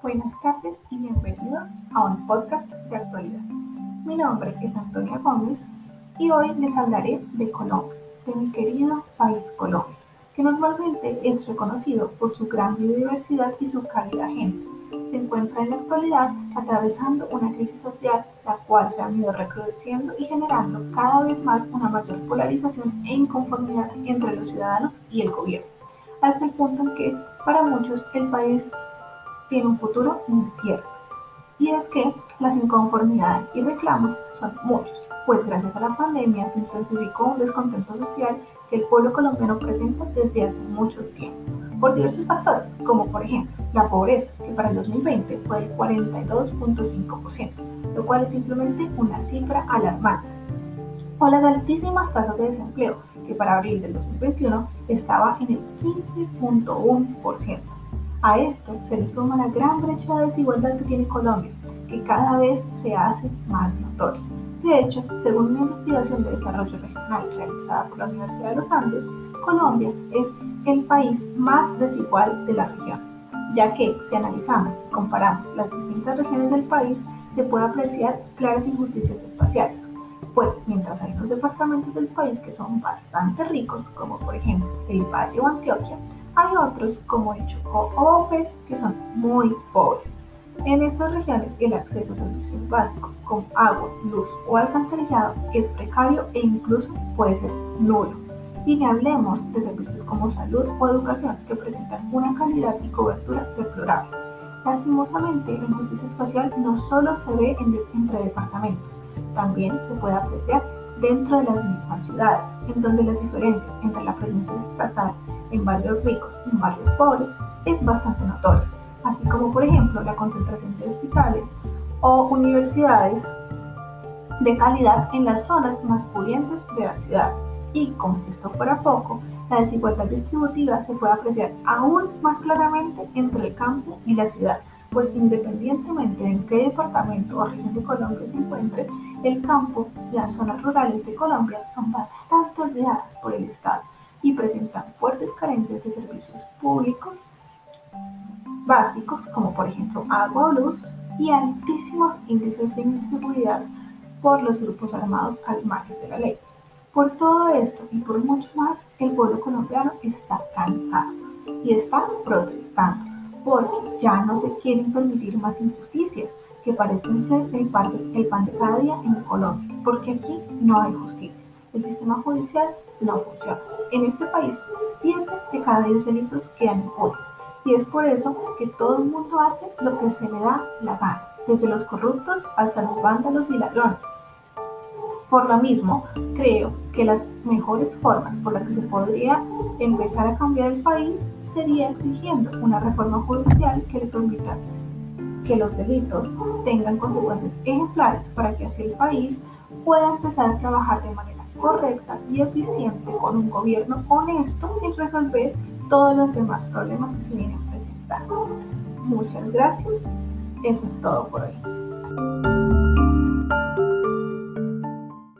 Buenas tardes y bienvenidos a un podcast de actualidad. Mi nombre es Antonia Gómez y hoy les hablaré de Colombia, de mi querido país Colombia, que normalmente es reconocido por su gran biodiversidad y su cálida gente. Se encuentra en la actualidad atravesando una crisis social la cual se ha ido recrudeciendo y generando cada vez más una mayor polarización e inconformidad entre los ciudadanos y el gobierno, hasta el punto en que para muchos el país tiene un futuro incierto. Y es que las inconformidades y reclamos son muchos, pues gracias a la pandemia se intensificó un descontento social que el pueblo colombiano presenta desde hace mucho tiempo, por diversos factores, como por ejemplo la pobreza, que para el 2020 fue del 42.5%, lo cual es simplemente una cifra alarmante, o las altísimas tasas de desempleo, que para abril del 2021 estaba en el 15.1%. A esto se le suma la gran brecha de desigualdad que tiene Colombia, que cada vez se hace más notoria. De hecho, según una investigación de desarrollo regional realizada por la Universidad de los Andes, Colombia es el país más desigual de la región, ya que si analizamos y comparamos las distintas regiones del país, se puede apreciar claras injusticias espaciales, pues mientras hay unos departamentos del país que son bastante ricos, como por ejemplo el Valle o Antioquia, hay otros, como el Chocó o Opes, que son muy pobres. En estas regiones el acceso a servicios básicos como agua, luz o alcantarillado es precario e incluso puede ser nulo. Y ni hablemos de servicios como salud o educación que presentan una calidad y cobertura deplorable. Lastimosamente, la injusticia espacial no solo se ve entre departamentos, también se puede apreciar dentro de las mismas ciudades, en donde las diferencias entre la presencia estatal en barrios ricos en barrios pobres es bastante notoria, así como por ejemplo la concentración de hospitales o universidades de calidad en las zonas más pudientes de la ciudad. Y como si esto fuera poco, la desigualdad distributiva se puede apreciar aún más claramente entre el campo y la ciudad, pues independientemente de en qué departamento o región de Colombia se encuentre, el campo y las zonas rurales de Colombia son bastante olvidadas por el Estado y presentan fuertes carencias de servicios públicos básicos, como por ejemplo agua o luz, y altísimos índices de inseguridad por los grupos armados al margen de la ley. Por todo esto y por mucho más, el pueblo colombiano está cansado y está protestando porque ya no se quieren permitir más injusticias que parecen ser el pan, el pan de cada día en Colombia, porque aquí no hay justicia. El sistema judicial no funciona. En este país, 7 de cada 10 delitos quedan impunes. Y es por eso que todo el mundo hace lo que se le da la gana, desde los corruptos hasta los vándalos y ladrones. Por lo mismo, creo que las mejores formas por las que se podría empezar a cambiar el país sería exigiendo una reforma judicial que le permita que los delitos tengan consecuencias ejemplares para que así el país pueda empezar a trabajar de manera correcta y eficiente con un gobierno honesto y resolver todos los demás problemas que se vienen presentando. Muchas gracias. Eso es todo por hoy.